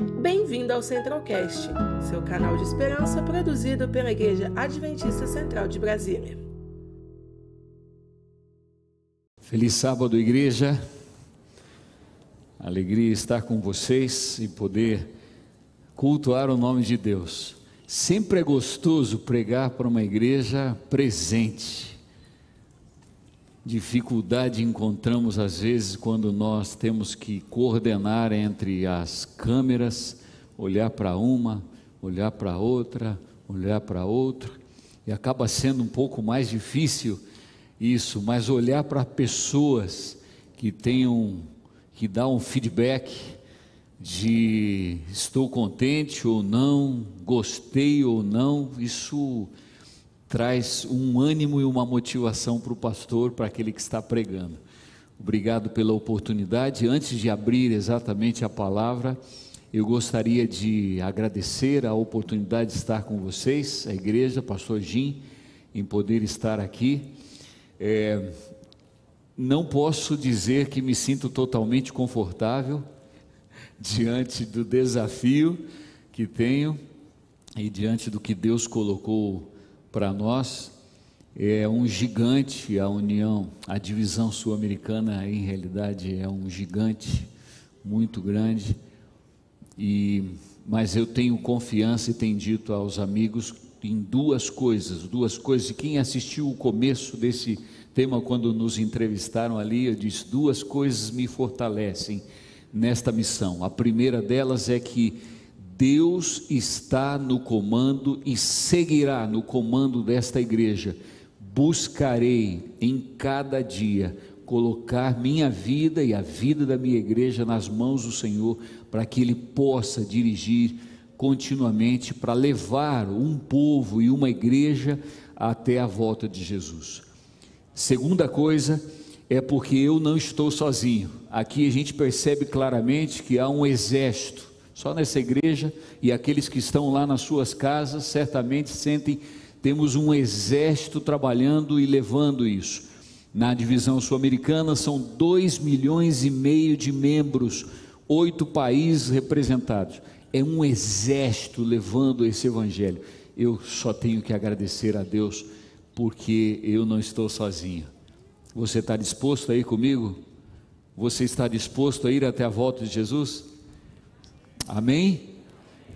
Bem-vindo ao Centralcast, seu canal de esperança produzido pela Igreja Adventista Central de Brasília. Feliz sábado, igreja. Alegria estar com vocês e poder cultuar o nome de Deus. Sempre é gostoso pregar para uma igreja presente. Dificuldade encontramos às vezes quando nós temos que coordenar entre as câmeras, olhar para uma, olhar para outra, olhar para outra, e acaba sendo um pouco mais difícil isso, mas olhar para pessoas que tenham que dar um feedback de estou contente ou não, gostei ou não, isso traz um ânimo e uma motivação para o pastor, para aquele que está pregando. Obrigado pela oportunidade. Antes de abrir exatamente a palavra, eu gostaria de agradecer a oportunidade de estar com vocês, a igreja, pastor Jim, em poder estar aqui. É, não posso dizer que me sinto totalmente confortável, diante do desafio que tenho e diante do que Deus colocou para nós. É um gigante a União, a divisão sul-americana, em realidade, é um gigante muito grande. E, mas eu tenho confiança e tenho dito aos amigos em duas coisas, duas coisas. E quem assistiu o começo desse tema quando nos entrevistaram ali, eu disse: duas coisas me fortalecem nesta missão. A primeira delas é que Deus está no comando e seguirá no comando desta igreja. Buscarei em cada dia colocar minha vida e a vida da minha igreja nas mãos do Senhor, para que Ele possa dirigir continuamente, para levar um povo e uma igreja até a volta de Jesus. Segunda coisa, é porque eu não estou sozinho. Aqui a gente percebe claramente que há um exército, só nessa igreja e aqueles que estão lá nas suas casas certamente sentem temos um exército trabalhando e levando isso. Na divisão sul-americana são 2 milhões e meio de membros, oito países representados. É um exército levando esse evangelho. Eu só tenho que agradecer a Deus porque eu não estou sozinho. Você está disposto a ir comigo? Você está disposto a ir até a volta de Jesus? Amém?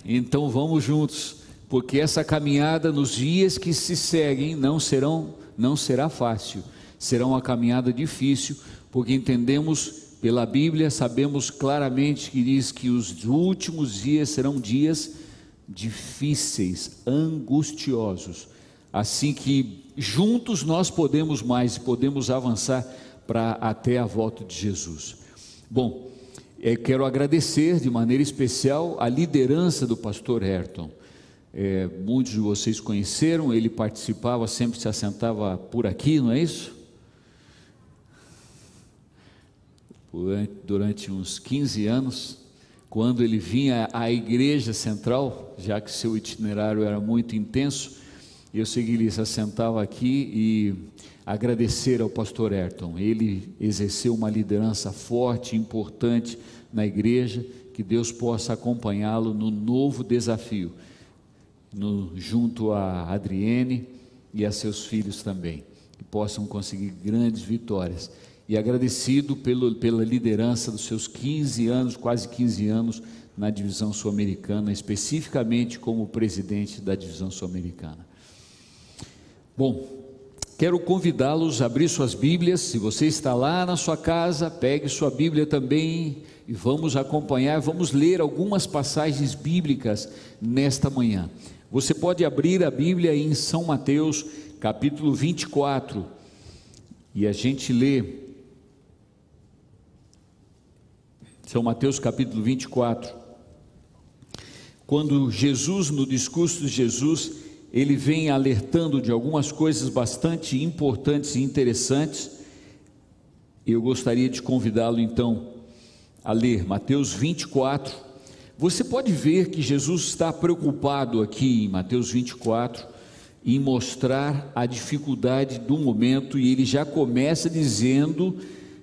Então vamos juntos, porque essa caminhada nos dias que se seguem não serão, não será fácil. Será uma caminhada difícil, porque entendemos pela Bíblia, sabemos claramente que diz que os últimos dias serão dias difíceis, angustiosos. Assim que juntos nós podemos mais, podemos avançar para até a volta de Jesus. Bom, é, quero agradecer de maneira especial a liderança do pastor Ayrton. É, muitos de vocês conheceram, ele participava, sempre se assentava por aqui, não é isso? Durante, uns 15 anos, quando ele vinha à igreja central, já que seu itinerário era muito intenso, eu segui se assentava aqui e agradecer ao pastor Ayrton. Ele exerceu uma liderança forte, importante na igreja, que Deus possa acompanhá-lo no novo desafio, no, junto a Adriene e a seus filhos também, que possam conseguir grandes vitórias. E agradecido pelo, pela liderança dos seus 15 anos, quase 15 anos, na divisão sul-americana, especificamente como presidente da divisão sul-americana. Bom, quero convidá-los a abrir suas Bíblias. Se você está lá na sua casa, pegue sua Bíblia também e vamos acompanhar, vamos ler algumas passagens bíblicas nesta manhã. Você pode abrir a Bíblia em São Mateus, capítulo 24, e a gente lê. São Mateus, capítulo 24. Quando Jesus, no discurso de Jesus, ele vem alertando de algumas coisas bastante importantes e interessantes. Eu gostaria de convidá-lo então a ler Mateus 24. Você pode ver que Jesus está preocupado aqui em Mateus 24 em mostrar a dificuldade do momento e ele já começa dizendo,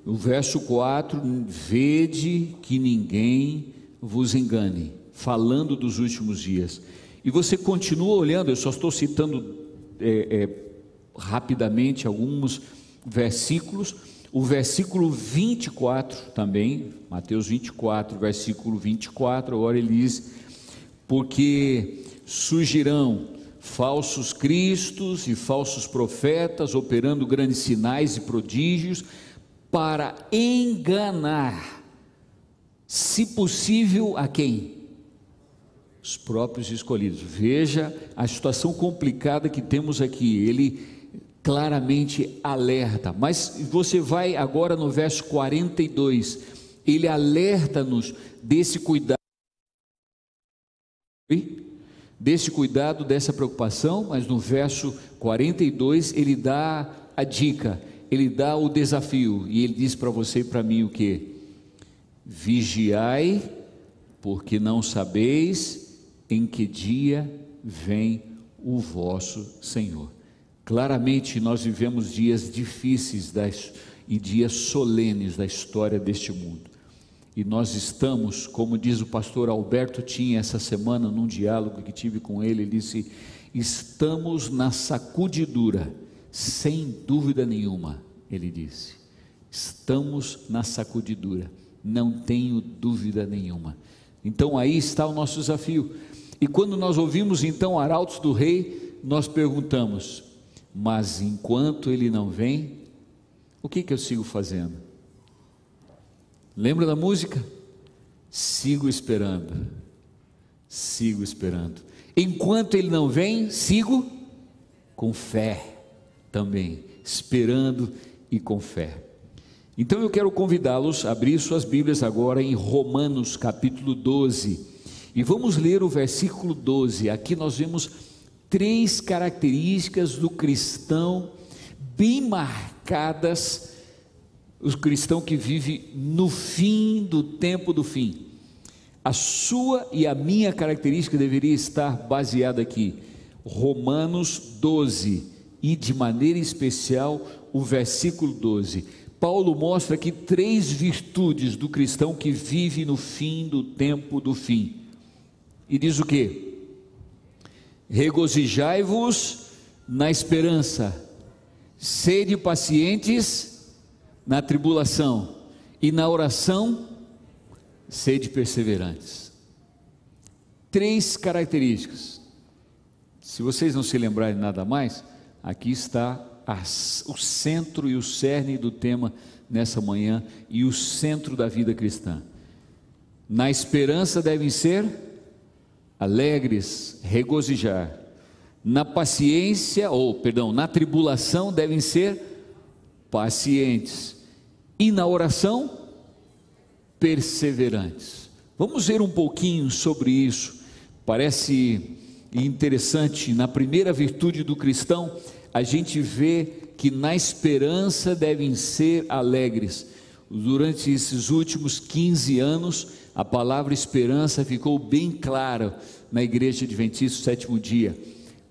no verso 4: Vede que ninguém vos engane falando dos últimos dias. E você continua olhando, eu só estou citando é, é, rapidamente alguns versículos. O versículo 24 também, Mateus 24, versículo 24, agora ele diz: Porque surgirão falsos cristos e falsos profetas operando grandes sinais e prodígios para enganar, se possível, a quem? Os próprios escolhidos. Veja a situação complicada que temos aqui. Ele claramente alerta, mas você vai agora no verso 42, ele alerta-nos desse cuidado desse cuidado, dessa preocupação, mas no verso 42 ele dá a dica, ele dá o desafio e ele diz para você e para mim o que? Vigiai, porque não sabeis em que dia vem o vosso Senhor. Claramente nós vivemos dias difíceis das, e dias solenes da história deste mundo. E nós estamos, como diz o pastor Alberto tinha essa semana num diálogo que tive com ele, ele disse: "Estamos na sacudidura, sem dúvida nenhuma", ele disse. "Estamos na sacudidura, não tenho dúvida nenhuma". Então aí está o nosso desafio. E quando nós ouvimos então arautos do rei, nós perguntamos: "Mas enquanto ele não vem, o que que eu sigo fazendo?" Lembra da música? Sigo esperando, sigo esperando. Enquanto ele não vem, sigo com fé também, esperando e com fé. Então eu quero convidá-los a abrir suas Bíblias agora em Romanos capítulo 12. E vamos ler o versículo 12. Aqui nós vemos três características do cristão bem marcadas o cristão que vive no fim do tempo do fim. A sua e a minha característica deveria estar baseada aqui. Romanos 12 e de maneira especial o versículo 12. Paulo mostra aqui três virtudes do cristão que vive no fim do tempo do fim. E diz o que? Regozijai-vos na esperança, sede pacientes na tribulação e na oração, sede perseverantes. Três características. Se vocês não se lembrarem nada mais, aqui está as, o centro e o cerne do tema nessa manhã e o centro da vida cristã. Na esperança devem ser alegres, regozijar. Na paciência, ou perdão, na tribulação devem ser pacientes, e na oração, perseverantes. Vamos ver um pouquinho sobre isso. Parece interessante, na primeira virtude do cristão, a gente vê que na esperança devem ser alegres. Durante esses últimos 15 anos, a palavra esperança ficou bem clara na igreja adventista sétimo dia.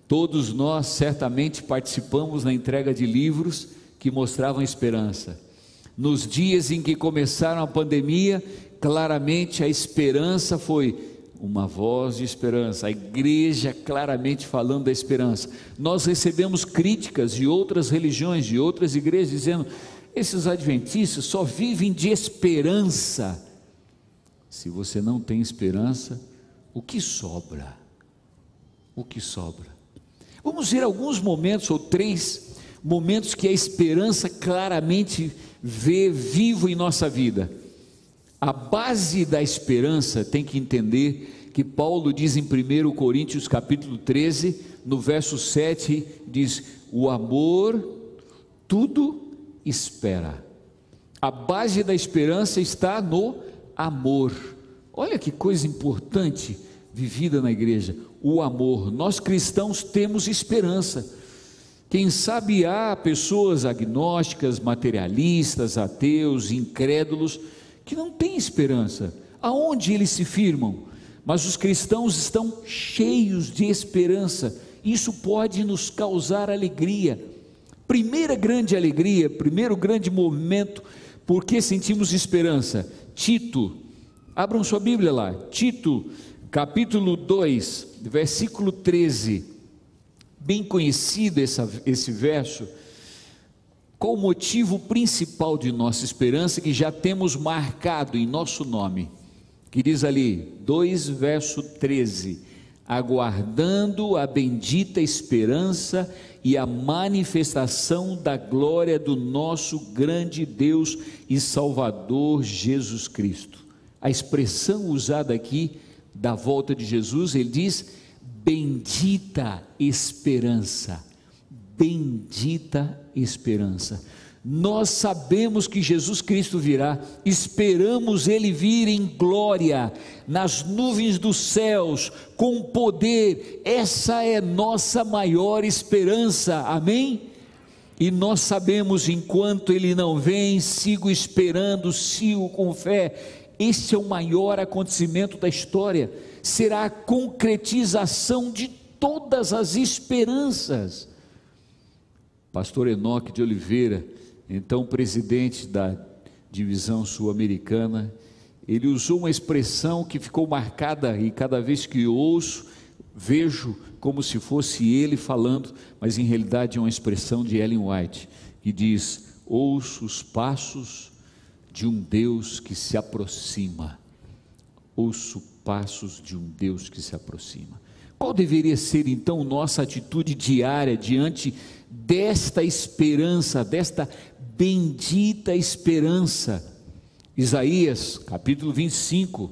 Todos nós certamente participamos na entrega de livros que mostravam esperança. Nos dias em que começaram a pandemia, claramente a esperança foi uma voz de esperança, a igreja claramente falando da esperança. Nós recebemos críticas de outras religiões, de outras igrejas, dizendo: esses adventistas só vivem de esperança. Se você não tem esperança, o que sobra? O que sobra? Vamos ver alguns momentos ou três momentos que a esperança claramente vê vivo em nossa vida. A base da esperança tem que entender que Paulo diz em 1 Coríntios capítulo 13, no verso 7, diz: "O amor tudo espera". A base da esperança está no amor. Olha que coisa importante vivida na igreja, o amor. Nós cristãos temos esperança. Quem sabe há pessoas agnósticas, materialistas, ateus, incrédulos, que não têm esperança. Aonde eles se firmam? Mas os cristãos estão cheios de esperança. Isso pode nos causar alegria. Primeira grande alegria, primeiro grande momento, porque sentimos esperança. Tito, abram sua Bíblia lá. Tito, capítulo 2, versículo 13, bem conhecido essa, esse verso, qual o motivo principal de nossa esperança que já temos marcado em nosso nome? Que diz ali, 2 verso 13: aguardando a bendita esperança e a manifestação da glória do nosso grande Deus e Salvador Jesus Cristo. A expressão usada aqui da volta de Jesus, ele diz: bendita esperança bendita esperança. Nós sabemos que Jesus Cristo virá, esperamos Ele vir em glória, nas nuvens dos céus, com poder, essa é nossa maior esperança, amém? E nós sabemos, enquanto Ele não vem, sigo esperando, sigo com fé, esse é o maior acontecimento da história, será a concretização de todas as esperanças. Pastor Enoque de Oliveira, então presidente da divisão sul-americana, ele usou uma expressão que ficou marcada e cada vez que ouço, vejo como se fosse ele falando, mas em realidade é uma expressão de Ellen White, que diz: Ouço os passos de um Deus que se aproxima. Ouço passos de um Deus que se aproxima. Qual deveria ser então nossa atitude diária diante desta esperança, desta bendita esperança. Isaías, capítulo 25,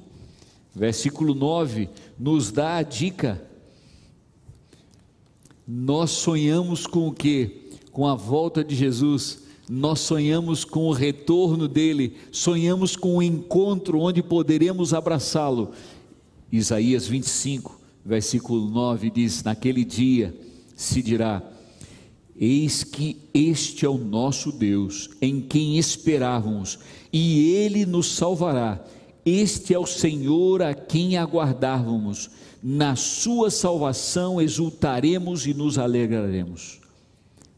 versículo 9, nos dá a dica. Nós sonhamos com o que? Com a volta de Jesus. Nós sonhamos com o retorno dele, sonhamos com o encontro onde poderemos abraçá-lo. Isaías 25, versículo 9 diz: Naquele dia se dirá: Eis que este é o nosso Deus, em quem esperávamos, e ele nos salvará. Este é o Senhor a quem aguardávamos. Na sua salvação exultaremos e nos alegraremos.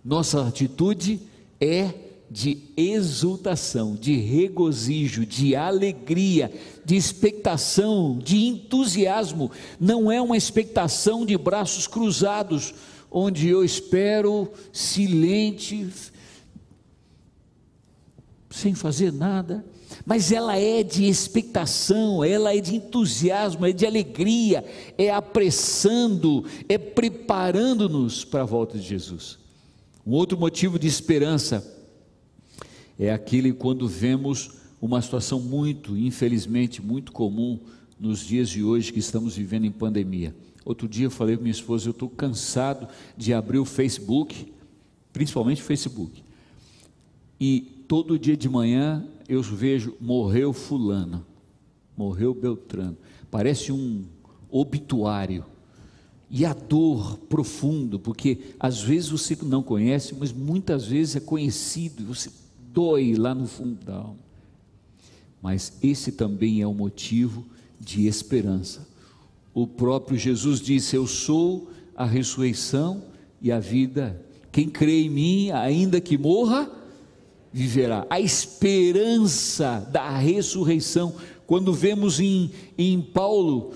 Nossa atitude é de exultação, de regozijo, de alegria, de expectação, de entusiasmo. Não é uma expectação de braços cruzados onde eu espero silente, sem fazer nada, mas ela é de expectação, ela é de entusiasmo, é de alegria, é apressando, é preparando-nos para a volta de Jesus. Um outro motivo de esperança é aquele quando vemos uma situação muito, infelizmente, muito comum nos dias de hoje que estamos vivendo em pandemia Outro dia eu falei para minha esposa, eu estou cansado de abrir o Facebook, principalmente o Facebook. E todo dia de manhã eu vejo, morreu fulano, morreu Beltrano. Parece um obituário. E a dor profundo, porque às vezes você não conhece, mas muitas vezes é conhecido, você dói lá no fundo da alma. Mas esse também é o motivo de esperança o próprio Jesus disse: Eu sou a ressurreição e a vida. Quem crê em mim, ainda que morra, viverá. A esperança da ressurreição. Quando vemos em, em Paulo,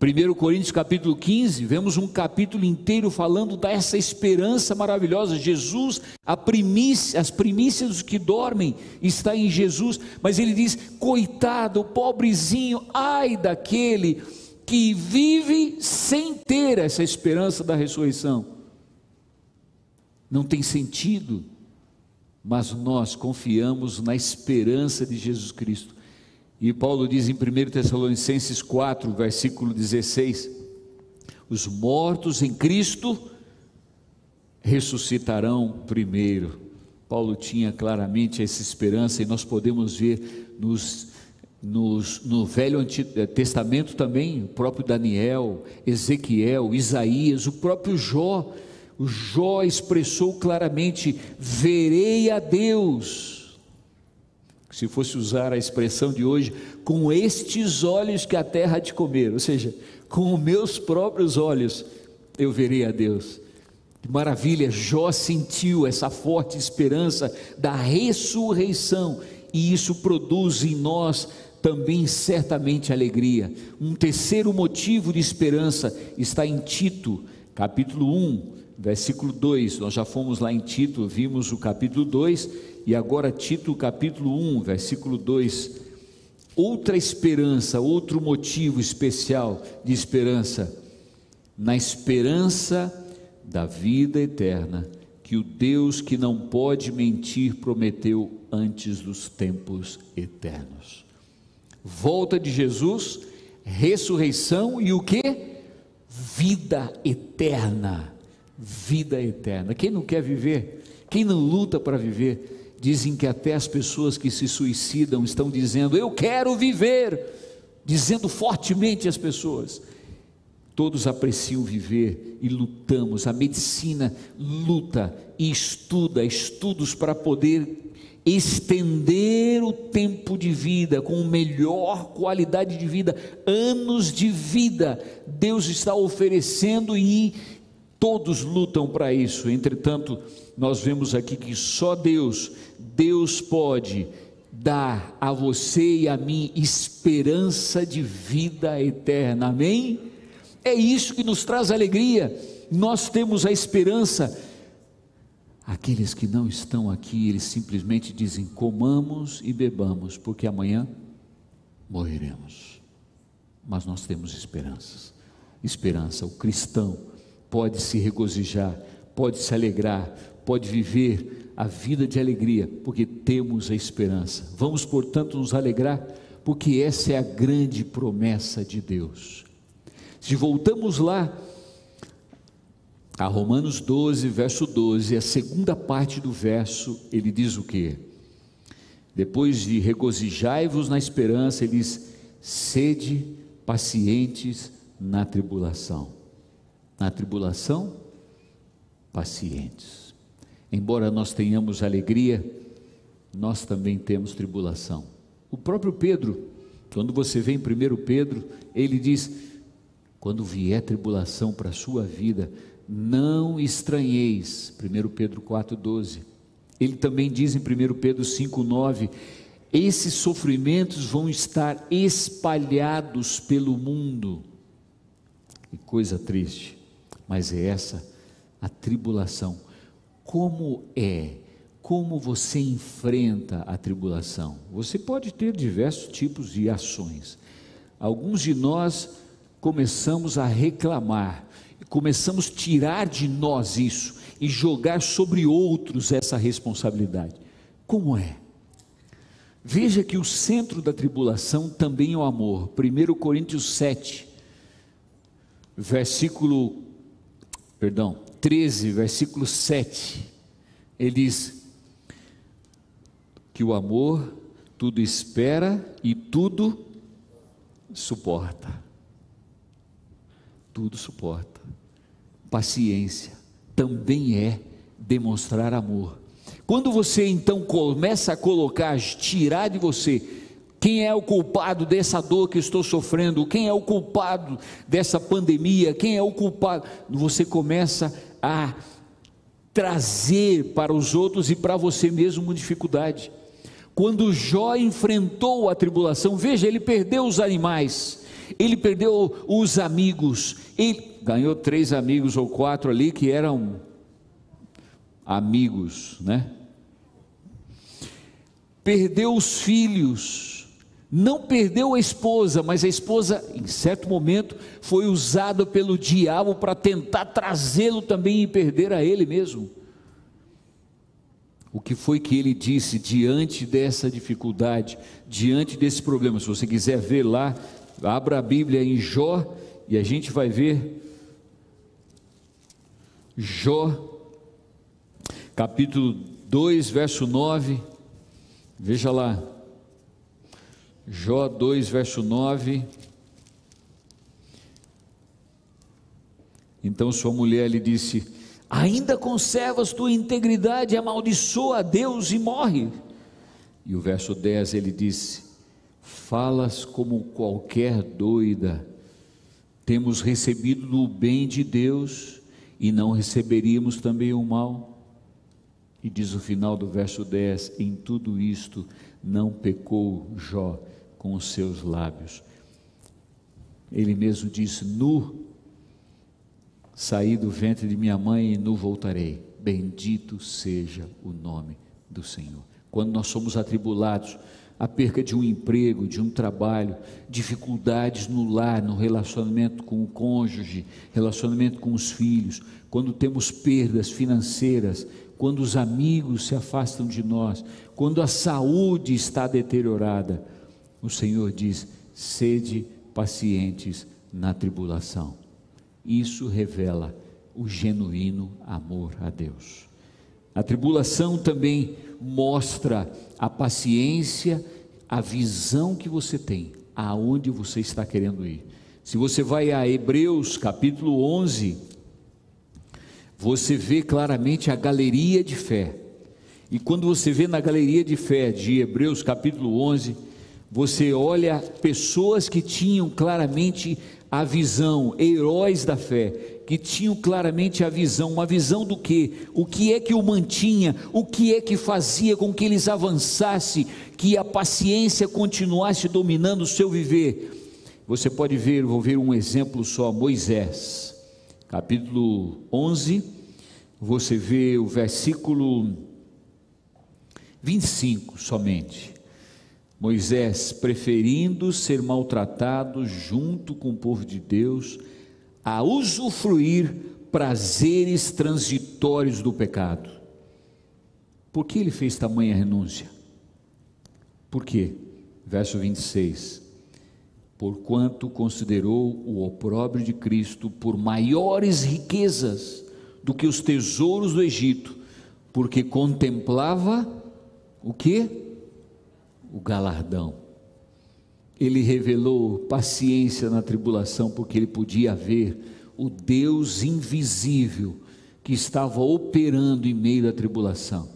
1 Coríntios capítulo 15, vemos um capítulo inteiro falando dessa esperança maravilhosa. Jesus, primícia, as primícias dos que dormem está em Jesus, mas ele diz: coitado, pobrezinho, ai daquele que vive sem ter essa esperança da ressurreição. Não tem sentido, mas nós confiamos na esperança de Jesus Cristo. E Paulo diz em 1 Tessalonicenses 4, versículo 16: Os mortos em Cristo ressuscitarão primeiro. Paulo tinha claramente essa esperança e nós podemos ver nos nos, no Velho eh, Testamento também, o próprio Daniel, Ezequiel, Isaías, o próprio Jó, o Jó expressou claramente: verei a Deus. Se fosse usar a expressão de hoje, com estes olhos que a terra de comer, ou seja, com os meus próprios olhos, eu verei a Deus. Maravilha, Jó sentiu essa forte esperança da ressurreição, e isso produz em nós também certamente alegria. Um terceiro motivo de esperança está em Tito, capítulo 1, versículo 2. Nós já fomos lá em Tito, vimos o capítulo 2, e agora Tito, capítulo 1, versículo 2. Outra esperança, outro motivo especial de esperança, na esperança da vida eterna, que o Deus que não pode mentir prometeu antes dos tempos eternos. Volta de Jesus, ressurreição e o que? Vida eterna. Vida eterna. Quem não quer viver? Quem não luta para viver? Dizem que até as pessoas que se suicidam estão dizendo: Eu quero viver, dizendo fortemente as pessoas. Todos apreciam viver e lutamos. A medicina luta e estuda, estudos para poder estender o tempo de vida com melhor qualidade de vida, anos de vida. Deus está oferecendo e todos lutam para isso. Entretanto, nós vemos aqui que só Deus, Deus pode dar a você e a mim esperança de vida eterna. Amém? É isso que nos traz alegria. Nós temos a esperança. Aqueles que não estão aqui, eles simplesmente dizem: comamos e bebamos, porque amanhã morreremos. Mas nós temos esperanças. Esperança, o cristão pode se regozijar, pode se alegrar, pode viver a vida de alegria, porque temos a esperança. Vamos, portanto, nos alegrar, porque essa é a grande promessa de Deus. Se voltamos lá a Romanos 12, verso 12, a segunda parte do verso, ele diz o que? Depois de regozijai-vos na esperança, ele diz: sede pacientes na tribulação. Na tribulação, pacientes. Embora nós tenhamos alegria, nós também temos tribulação. O próprio Pedro, quando você vê em 1 Pedro, ele diz: quando vier tribulação para a sua vida, não estranheis. 1 Pedro 4,12. Ele também diz em 1 Pedro 5,9: esses sofrimentos vão estar espalhados pelo mundo. Que coisa triste, mas é essa a tribulação. Como é? Como você enfrenta a tribulação? Você pode ter diversos tipos de ações. Alguns de nós começamos a reclamar, começamos a tirar de nós isso e jogar sobre outros essa responsabilidade. Como é? Veja que o centro da tribulação também é o amor. 1 Coríntios 7, versículo, perdão, 13, versículo 7. Ele diz que o amor tudo espera e tudo suporta tudo suporta. Paciência também é demonstrar amor. Quando você então começa a colocar, tirar de você quem é o culpado dessa dor que estou sofrendo, quem é o culpado dessa pandemia, quem é o culpado, você começa a trazer para os outros e para você mesmo uma dificuldade. Quando Jó enfrentou a tribulação, veja, ele perdeu os animais, ele perdeu os amigos, ele ganhou três amigos ou quatro ali que eram amigos, né? Perdeu os filhos, não perdeu a esposa, mas a esposa, em certo momento, foi usada pelo diabo para tentar trazê-lo também e perder a ele mesmo. O que foi que ele disse diante dessa dificuldade, diante desse problema? Se você quiser ver lá, Abra a Bíblia em Jó e a gente vai ver Jó, capítulo 2, verso 9. Veja lá. Jó 2, verso 9. Então sua mulher lhe disse: Ainda conservas tua integridade, amaldiçoa a Deus e morre. E o verso 10 ele disse: falas como qualquer doida. Temos recebido o bem de Deus e não receberíamos também o mal. E diz o final do verso 10: Em tudo isto não pecou Jó com os seus lábios. Ele mesmo disse: Nu saí do ventre de minha mãe e nu voltarei. Bendito seja o nome do Senhor. Quando nós somos atribulados, a perca de um emprego, de um trabalho, dificuldades no lar, no relacionamento com o cônjuge, relacionamento com os filhos, quando temos perdas financeiras, quando os amigos se afastam de nós, quando a saúde está deteriorada, o Senhor diz: sede pacientes na tribulação. Isso revela o genuíno amor a Deus. A tribulação também mostra a paciência, a visão que você tem, aonde você está querendo ir. Se você vai a Hebreus capítulo 11, você vê claramente a galeria de fé. E quando você vê na galeria de fé de Hebreus capítulo 11, você olha pessoas que tinham claramente a visão, heróis da fé, que tinham claramente a visão, uma visão do que? O que é que o mantinha? O que é que fazia com que eles avançassem, que a paciência continuasse dominando o seu viver? Você pode ver, vou ver um exemplo só, Moisés, capítulo 11, você vê o versículo 25 somente. Moisés, preferindo ser maltratado junto com o povo de Deus, a usufruir prazeres transitórios do pecado. Por que ele fez tamanha renúncia? Por quê? Verso 26. Porquanto considerou o opróbrio de Cristo por maiores riquezas do que os tesouros do Egito, porque contemplava o que? O galardão. Ele revelou paciência na tribulação, porque ele podia ver o Deus invisível que estava operando em meio da tribulação.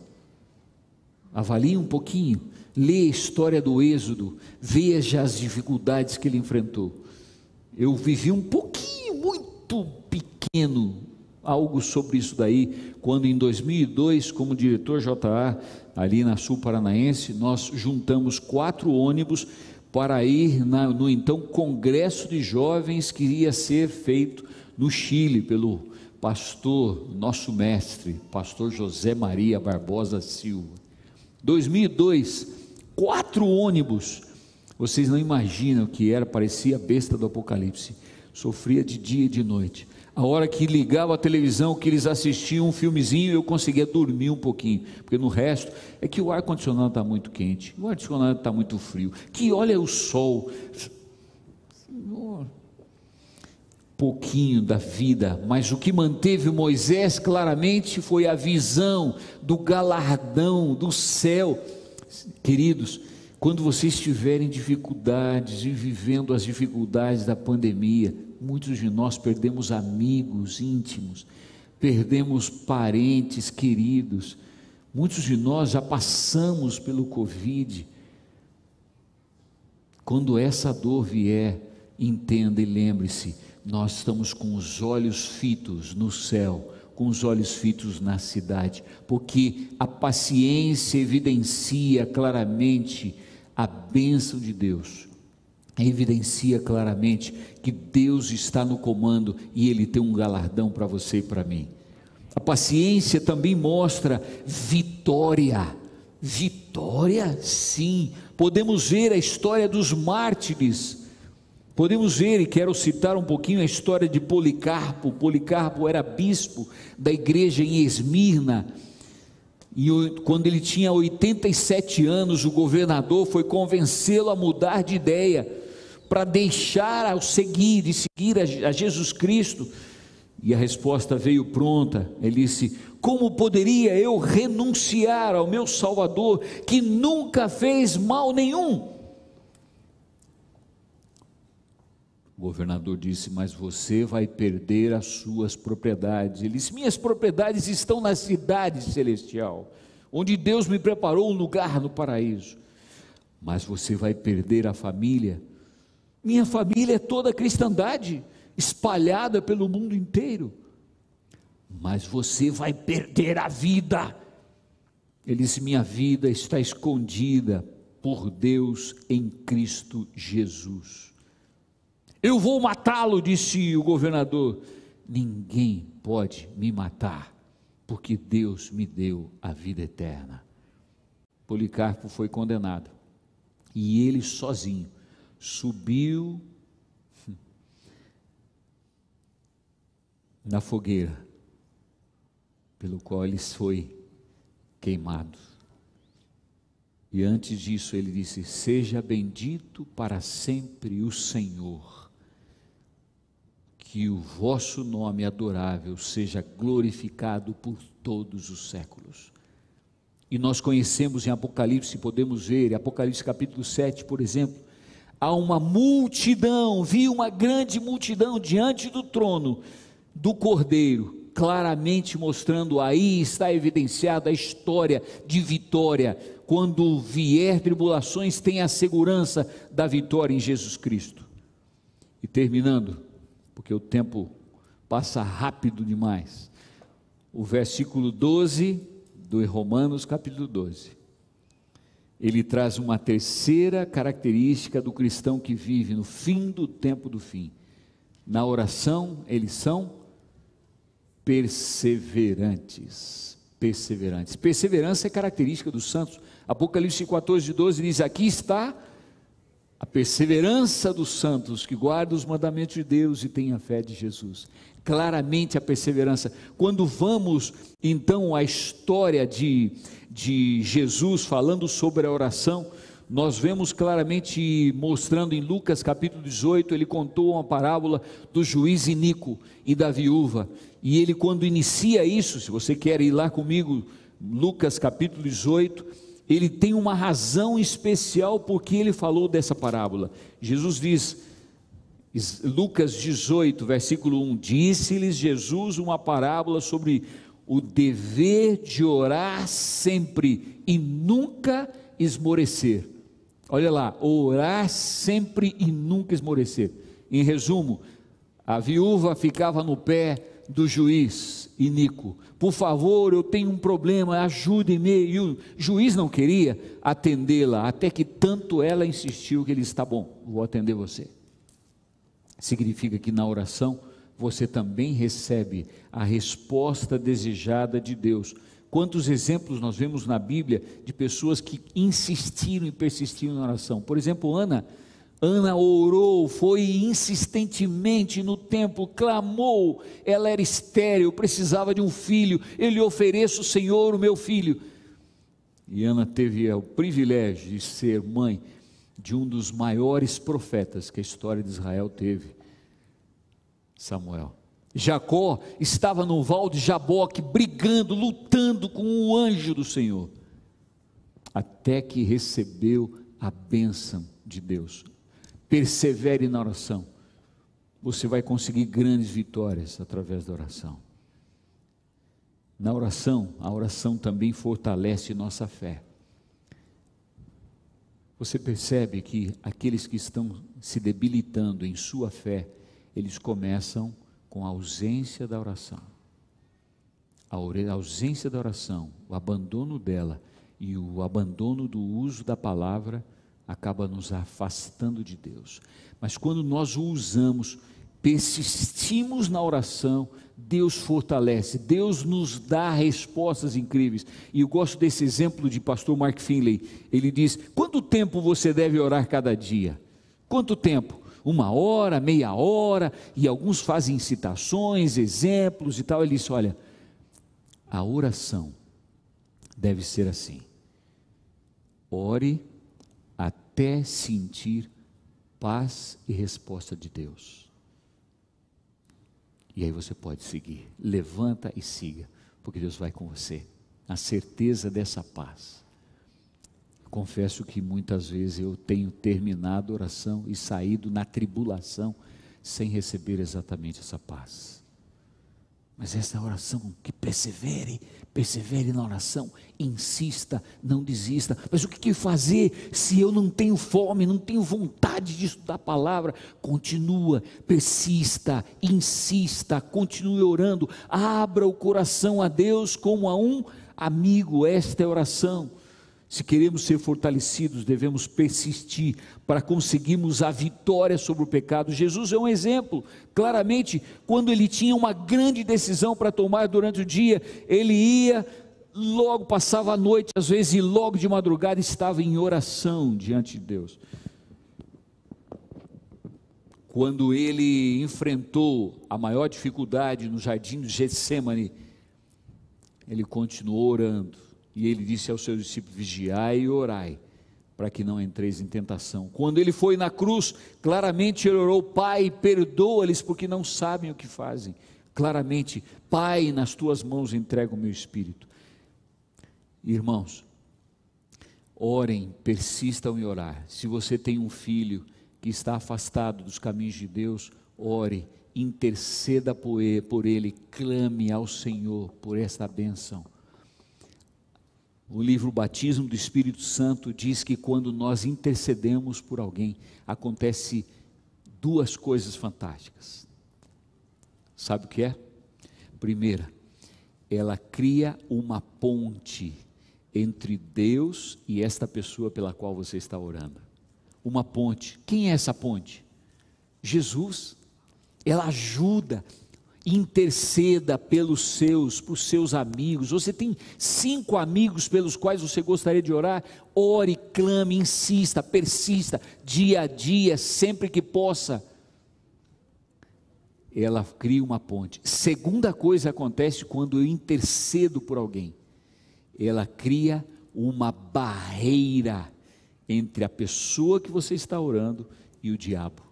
Avalie um pouquinho, lê a história do Êxodo, veja as dificuldades que ele enfrentou. Eu vivi um pouquinho, muito pequeno, algo sobre isso daí, quando em 2002, como diretor JA, ali na Sul Paranaense, nós juntamos quatro ônibus para ir na, no então Congresso de Jovens que iria ser feito no Chile pelo pastor, nosso mestre, pastor José Maria Barbosa Silva. 2002, quatro ônibus. Vocês não imaginam o que era, parecia a besta do Apocalipse. Sofria de dia e de noite. A hora que ligava a televisão, que eles assistiam um filmezinho, eu conseguia dormir um pouquinho, porque no resto é que o ar condicionado está muito quente, o ar condicionado está muito frio, que olha o sol, Senhor, pouquinho da vida, mas o que manteve Moisés claramente foi a visão do galardão do céu, queridos. Quando vocês tiverem dificuldades e vivendo as dificuldades da pandemia, Muitos de nós perdemos amigos íntimos, perdemos parentes queridos. Muitos de nós já passamos pelo Covid. Quando essa dor vier, entenda e lembre-se: nós estamos com os olhos fitos no céu, com os olhos fitos na cidade, porque a paciência evidencia claramente a bênção de Deus evidencia claramente que Deus está no comando e Ele tem um galardão para você e para mim. A paciência também mostra vitória. Vitória, sim. Podemos ver a história dos mártires. Podemos ver, e quero citar um pouquinho a história de Policarpo. Policarpo era bispo da igreja em Esmirna. E quando ele tinha 87 anos, o governador foi convencê-lo a mudar de ideia para deixar ao seguir e seguir a, a Jesus Cristo? E a resposta veio pronta. Ele disse: Como poderia eu renunciar ao meu Salvador que nunca fez mal nenhum? O governador disse: Mas você vai perder as suas propriedades. Ele disse: Minhas propriedades estão na cidade celestial, onde Deus me preparou um lugar no paraíso. Mas você vai perder a família minha família é toda a cristandade, espalhada pelo mundo inteiro. Mas você vai perder a vida. Ele disse: Minha vida está escondida por Deus em Cristo Jesus. Eu vou matá-lo, disse o governador. Ninguém pode me matar, porque Deus me deu a vida eterna. Policarpo foi condenado e ele sozinho subiu na fogueira pelo qual ele foi queimado. E antes disso ele disse: Seja bendito para sempre o Senhor, que o vosso nome adorável seja glorificado por todos os séculos. E nós conhecemos em Apocalipse, podemos ver, Apocalipse capítulo 7, por exemplo, há uma multidão, vi uma grande multidão diante do trono do Cordeiro, claramente mostrando aí está evidenciada a história de vitória. Quando vier tribulações, tem a segurança da vitória em Jesus Cristo. E terminando, porque o tempo passa rápido demais. O versículo 12 do Romanos, capítulo 12. Ele traz uma terceira característica do cristão que vive no fim do tempo do fim. Na oração, eles são perseverantes. Perseverantes. Perseverança é característica dos santos. Apocalipse 14, 12 diz: Aqui está a perseverança dos santos que guardam os mandamentos de Deus e têm a fé de Jesus. Claramente a perseverança. Quando vamos então à história de, de Jesus falando sobre a oração, nós vemos claramente mostrando em Lucas capítulo 18, ele contou uma parábola do juiz Inico e da viúva. E ele, quando inicia isso, se você quer ir lá comigo, Lucas capítulo 18, ele tem uma razão especial porque ele falou dessa parábola. Jesus diz, Lucas 18, versículo 1: Disse-lhes Jesus uma parábola sobre o dever de orar sempre e nunca esmorecer. Olha lá, orar sempre e nunca esmorecer. Em resumo, a viúva ficava no pé do juiz Inico. Por favor, eu tenho um problema, ajude-me. E o juiz não queria atendê-la, até que tanto ela insistiu que ele está bom, vou atender você. Significa que na oração você também recebe a resposta desejada de Deus Quantos exemplos nós vemos na Bíblia de pessoas que insistiram e persistiram na oração? Por exemplo, Ana. Ana orou, foi insistentemente no templo, clamou, ela era estéril, precisava de um filho, ele ofereça o Senhor o meu filho. E Ana teve o privilégio de ser mãe de um dos maiores profetas que a história de Israel teve, Samuel. Jacó estava no val de Jaboque, brigando, lutando com o anjo do Senhor, até que recebeu a bênção de Deus. Persevere na oração, você vai conseguir grandes vitórias através da oração. Na oração, a oração também fortalece nossa fé. Você percebe que aqueles que estão se debilitando em sua fé, eles começam com a ausência da oração. A ausência da oração, o abandono dela e o abandono do uso da palavra acaba nos afastando de Deus. Mas quando nós o usamos, persistimos na oração, Deus fortalece, Deus nos dá respostas incríveis. E eu gosto desse exemplo de pastor Mark Finley. Ele diz: Quanto tempo você deve orar cada dia? Quanto tempo? uma hora, meia hora, e alguns fazem citações, exemplos e tal. Ele disse: olha, a oração deve ser assim. Ore até sentir paz e resposta de Deus. E aí você pode seguir. Levanta e siga, porque Deus vai com você. A certeza dessa paz. Confesso que muitas vezes eu tenho terminado a oração e saído na tribulação sem receber exatamente essa paz. Mas essa oração que persevere, persevere na oração, insista, não desista. Mas o que fazer se eu não tenho fome, não tenho vontade de estudar a palavra? Continua, persista, insista, continue orando, abra o coração a Deus como a um amigo. Esta é a oração Se queremos ser fortalecidos, devemos persistir para conseguirmos a vitória sobre o pecado. Jesus é um exemplo. Claramente, quando ele tinha uma grande decisão para tomar durante o dia, ele ia, logo passava a noite, às vezes, e logo de madrugada estava em oração diante de Deus. Quando ele enfrentou a maior dificuldade no jardim de Getsemane, ele continuou orando e ele disse aos seus discípulos: Vigiai e orai, para que não entreis em tentação. Quando ele foi na cruz, claramente ele orou: Pai, perdoa-lhes, porque não sabem o que fazem. Claramente, Pai, nas tuas mãos entrego o meu espírito. Irmãos, orem, persistam em orar. Se você tem um filho que está afastado dos caminhos de Deus, ore, interceda por ele, clame ao Senhor por esta bênção. O livro Batismo do Espírito Santo diz que quando nós intercedemos por alguém, acontece duas coisas fantásticas. Sabe o que é? Primeira, ela cria uma ponte entre Deus e esta pessoa pela qual você está orando. Uma ponte. Quem é essa ponte? Jesus. Ela ajuda, interceda pelos seus, por seus amigos. Você tem cinco amigos pelos quais você gostaria de orar? Ore, clame, insista, persista, dia a dia, sempre que possa. Ela cria uma ponte. Segunda coisa acontece quando eu intercedo por alguém. Ela cria uma barreira entre a pessoa que você está orando e o diabo.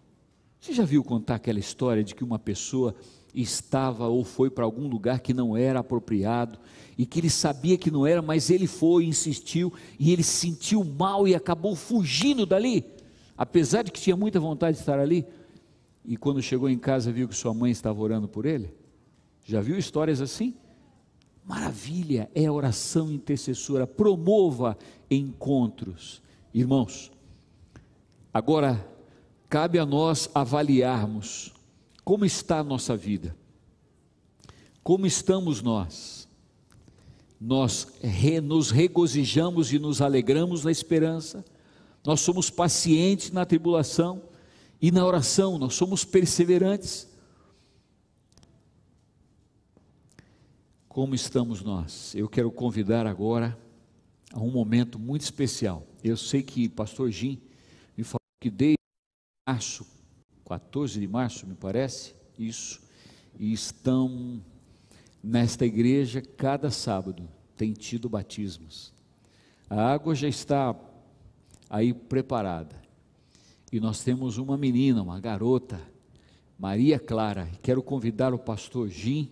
Você já viu contar aquela história de que uma pessoa estava ou foi para algum lugar que não era apropriado e que ele sabia que não era, mas ele foi, insistiu e ele se sentiu mal e acabou fugindo dali, apesar de que tinha muita vontade de estar ali. E quando chegou em casa viu que sua mãe estava orando por ele? Já viu histórias assim? Maravilha, é a oração intercessora, promova encontros. Irmãos, agora cabe a nós avaliarmos como está a nossa vida? Como estamos nós? Nós re, nos regozijamos e nos alegramos na esperança, nós somos pacientes na tribulação e na oração, nós somos perseverantes. Como estamos nós? Eu quero convidar agora a um momento muito especial. Eu sei que pastor Jim me falou que desde março 14 de março, me parece, isso, e estão nesta igreja cada sábado, tem tido batismos. A água já está aí preparada. E nós temos uma menina, uma garota, Maria Clara. Quero convidar o pastor Jim,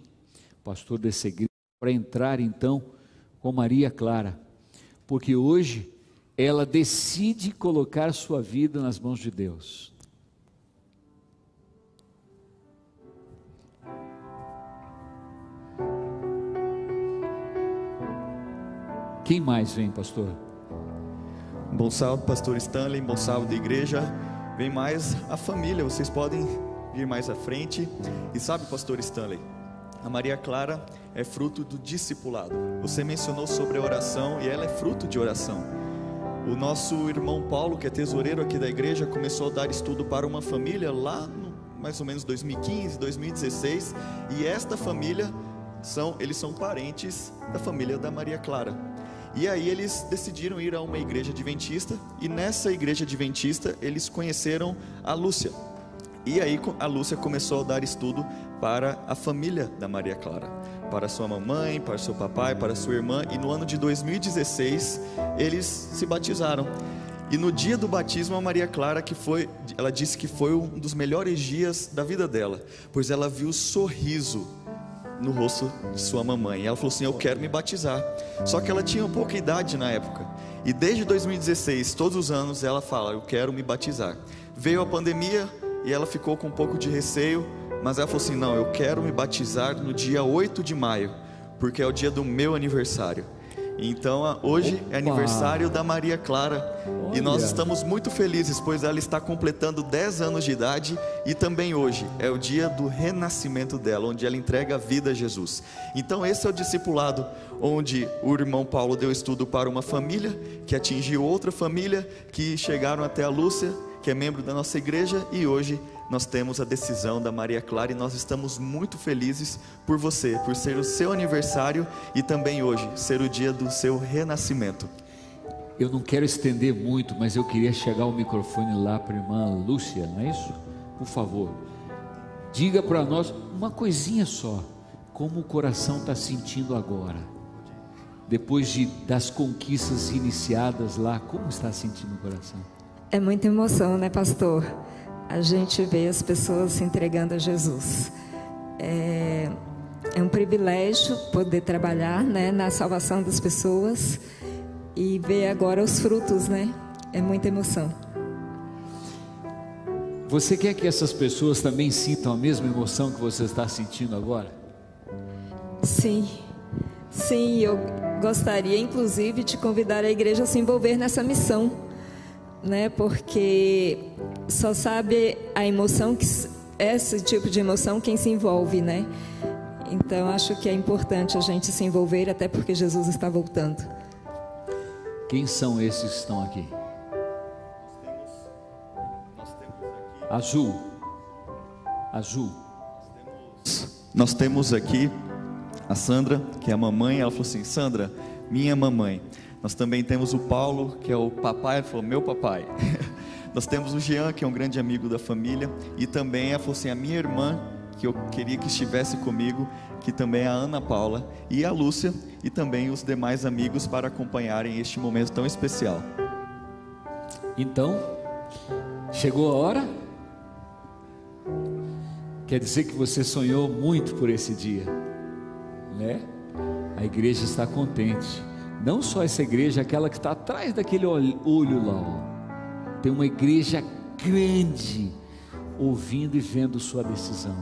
pastor dessa igreja, para entrar então com Maria Clara, porque hoje ela decide colocar sua vida nas mãos de Deus. Quem mais vem, pastor? Bom sábado, pastor Stanley, bom sábado, igreja. Vem mais a família, vocês podem vir mais à frente. E sabe, pastor Stanley, a Maria Clara é fruto do discipulado. Você mencionou sobre a oração e ela é fruto de oração. O nosso irmão Paulo, que é tesoureiro aqui da igreja, começou a dar estudo para uma família lá no mais ou menos 2015, 2016, e esta família são, eles são parentes da família da Maria Clara. E aí eles decidiram ir a uma igreja adventista e nessa igreja adventista eles conheceram a Lúcia. E aí a Lúcia começou a dar estudo para a família da Maria Clara, para sua mamãe, para seu papai, para sua irmã, e no ano de 2016 eles se batizaram. E no dia do batismo, a Maria Clara, que foi, ela disse que foi um dos melhores dias da vida dela, pois ela viu o sorriso no rosto de sua mamãe. Ela falou assim: Eu quero me batizar. Só que ela tinha pouca idade na época. E desde 2016, todos os anos, ela fala: Eu quero me batizar. Veio a pandemia e ela ficou com um pouco de receio. Mas ela falou assim: Não, eu quero me batizar no dia 8 de maio, porque é o dia do meu aniversário. Então, hoje é aniversário da Maria Clara Olha. e nós estamos muito felizes, pois ela está completando 10 anos de idade e também hoje é o dia do renascimento dela, onde ela entrega a vida a Jesus. Então, esse é o discipulado onde o irmão Paulo deu estudo para uma família que atingiu outra família, que chegaram até a Lúcia, que é membro da nossa igreja, e hoje nós temos a decisão da Maria Clara e nós estamos muito felizes por você, por ser o seu aniversário e também hoje ser o dia do seu renascimento. Eu não quero estender muito, mas eu queria chegar o microfone lá para a irmã Lúcia, não é isso? Por favor, diga para nós uma coisinha só, como o coração está sentindo agora, depois de, das conquistas iniciadas lá, como está sentindo o coração? É muita emoção, né, pastor? A gente vê as pessoas se entregando a Jesus. É, é um privilégio poder trabalhar né, na salvação das pessoas e ver agora os frutos, né? É muita emoção. Você quer que essas pessoas também sintam a mesma emoção que você está sentindo agora? Sim, sim, eu gostaria inclusive de convidar a igreja a se envolver nessa missão, né? Porque só sabe a emoção que esse tipo de emoção quem se envolve, né? Então acho que é importante a gente se envolver até porque Jesus está voltando. Quem são esses que estão aqui? Azul. Azul. Nós temos aqui a Sandra, que é a mamãe, ela falou assim: Sandra, minha mamãe. Nós também temos o Paulo, que é o papai, ela falou: meu papai. Nós temos o Jean, que é um grande amigo da família, e também falou assim: a minha irmã, que eu queria que estivesse comigo, que também é a Ana Paula, e a Lúcia, e também os demais amigos para acompanharem este momento tão especial. Então, chegou a hora? Quer dizer que você sonhou muito por esse dia, né? A igreja está contente. Não só essa igreja, aquela que está atrás daquele olho lá, ó. Tem uma igreja grande ouvindo e vendo sua decisão.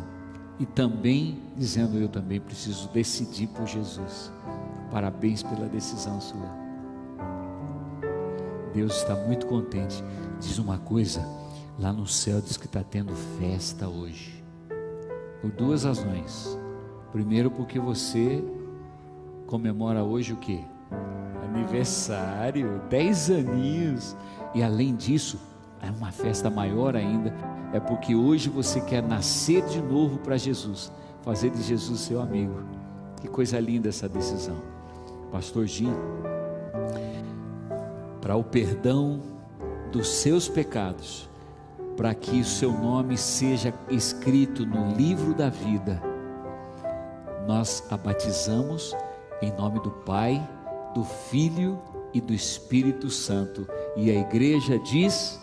E também dizendo: Eu também preciso decidir por Jesus. Parabéns pela decisão sua. Deus está muito contente. Diz uma coisa: lá no céu diz que está tendo festa hoje. Por duas razões. Primeiro, porque você comemora hoje o que? Aniversário, 10 aninhos. E além disso, é uma festa maior ainda. É porque hoje você quer nascer de novo para Jesus, fazer de Jesus seu amigo. Que coisa linda essa decisão. Pastor Jim, para o perdão dos seus pecados, para que o seu nome seja escrito no livro da vida, nós a batizamos em nome do Pai, do Filho e do Espírito Santo. E a igreja diz: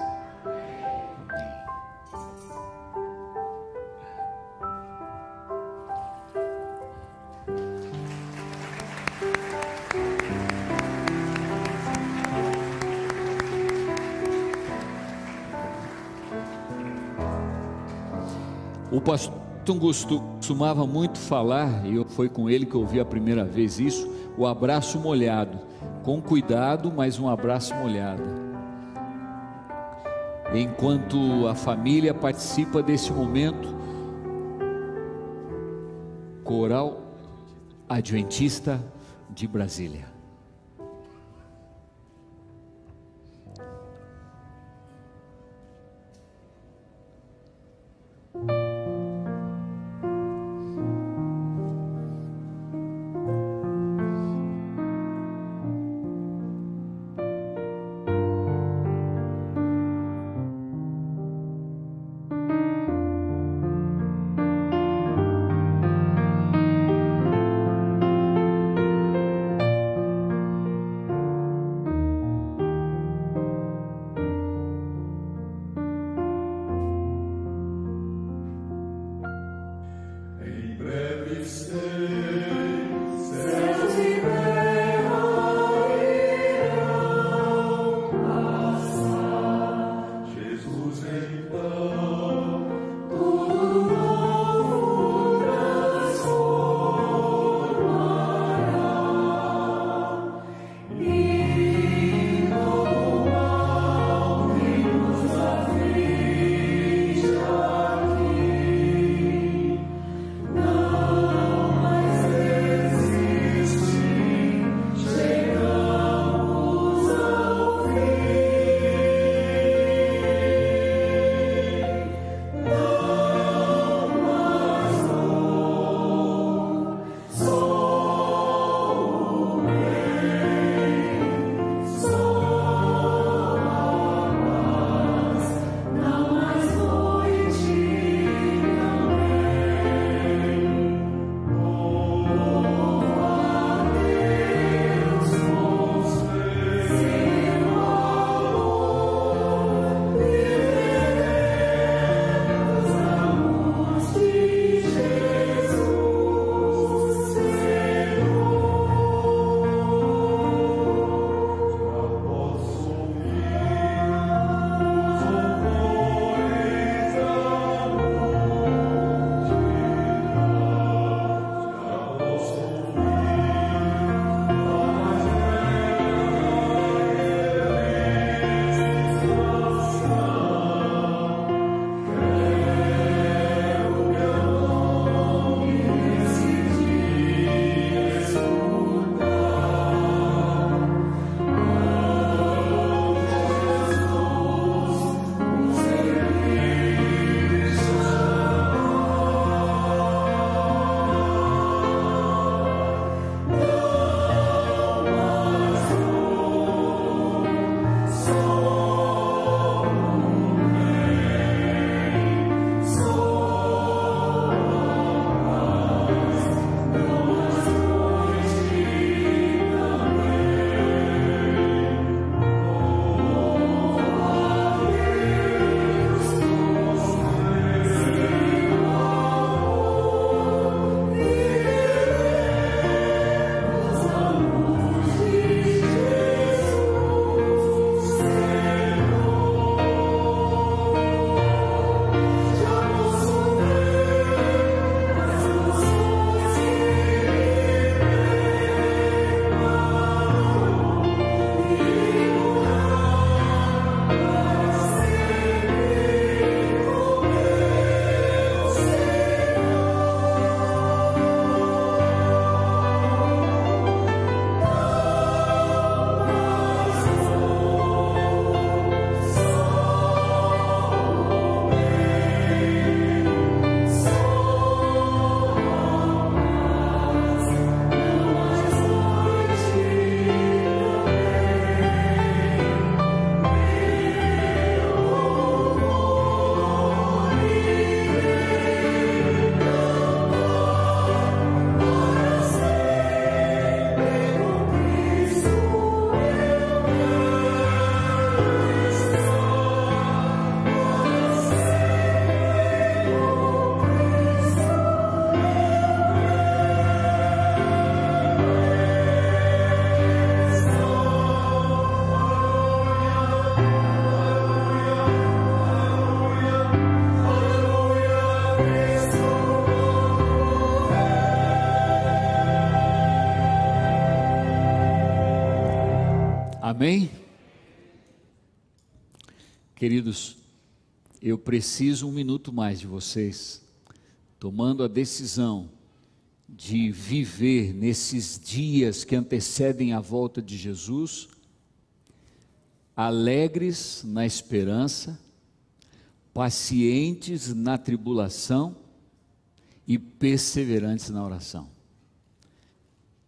O pastor costumava muito falar, e foi com ele que eu ouvi a primeira vez isso, o abraço molhado. Com cuidado, mas um abraço molhado. Enquanto a família participa desse momento, Coral Adventista de Brasília. Amém? Queridos, eu preciso um minuto mais de vocês, tomando a decisão de viver nesses dias que antecedem a volta de Jesus, alegres na esperança, pacientes na tribulação e perseverantes na oração.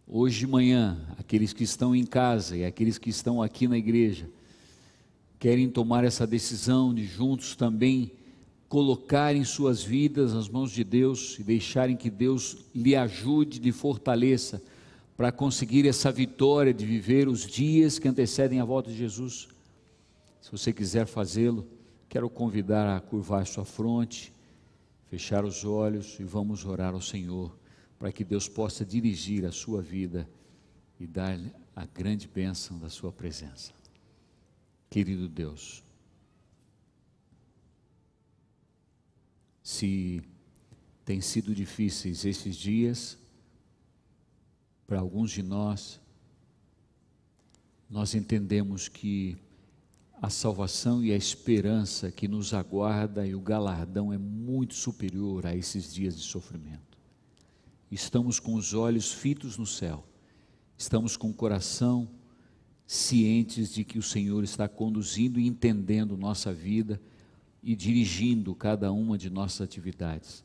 Hoje de manhã, aqueles que estão em casa e aqueles que estão aqui na igreja, querem tomar essa decisão de juntos também colocarem suas vidas nas mãos de Deus e deixarem que Deus lhe ajude, lhe fortaleça para conseguir essa vitória de viver os dias que antecedem a volta de Jesus. Se você quiser fazê-lo, quero convidar a curvar sua fronte, fechar os olhos e vamos orar ao Senhor para que Deus possa dirigir a sua vida e dar-lhe a grande bênção da sua presença. Querido Deus, se tem sido difíceis esses dias, para alguns de nós, nós entendemos que a salvação e a esperança que nos aguarda e o galardão é muito superior a esses dias de sofrimento estamos com os olhos fitos no céu, estamos com o coração cientes de que o Senhor está conduzindo e entendendo nossa vida e dirigindo cada uma de nossas atividades.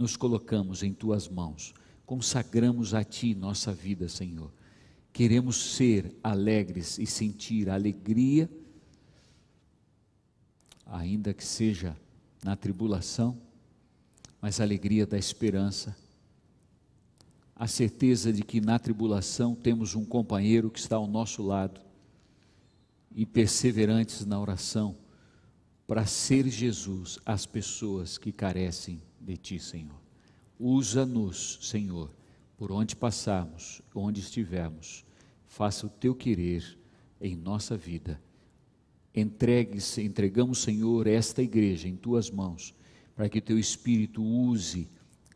Nos colocamos em tuas mãos, consagramos a ti nossa vida, Senhor. Queremos ser alegres e sentir alegria, ainda que seja na tribulação, mas a alegria da esperança a certeza de que na tribulação temos um companheiro que está ao nosso lado e perseverantes na oração para ser Jesus às pessoas que carecem de Ti, Senhor. Usa-nos, Senhor, por onde passarmos, onde estivermos, faça o Teu querer em nossa vida. Entregue, entregamos, Senhor, esta igreja em Tuas mãos, para que Teu Espírito use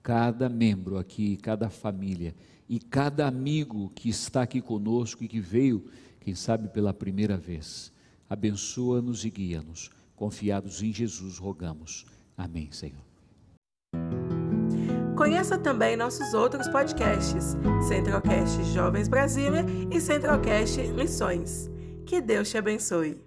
cada membro aqui, cada família e cada amigo que está aqui conosco e que veio, quem sabe pela primeira vez. Abençoa-nos e guia-nos. Confiados em Jesus, rogamos. Amém, Senhor. Conheça também nossos outros podcasts: Centralcast Jovens Brasília e Centralcast Missões. Que Deus te abençoe.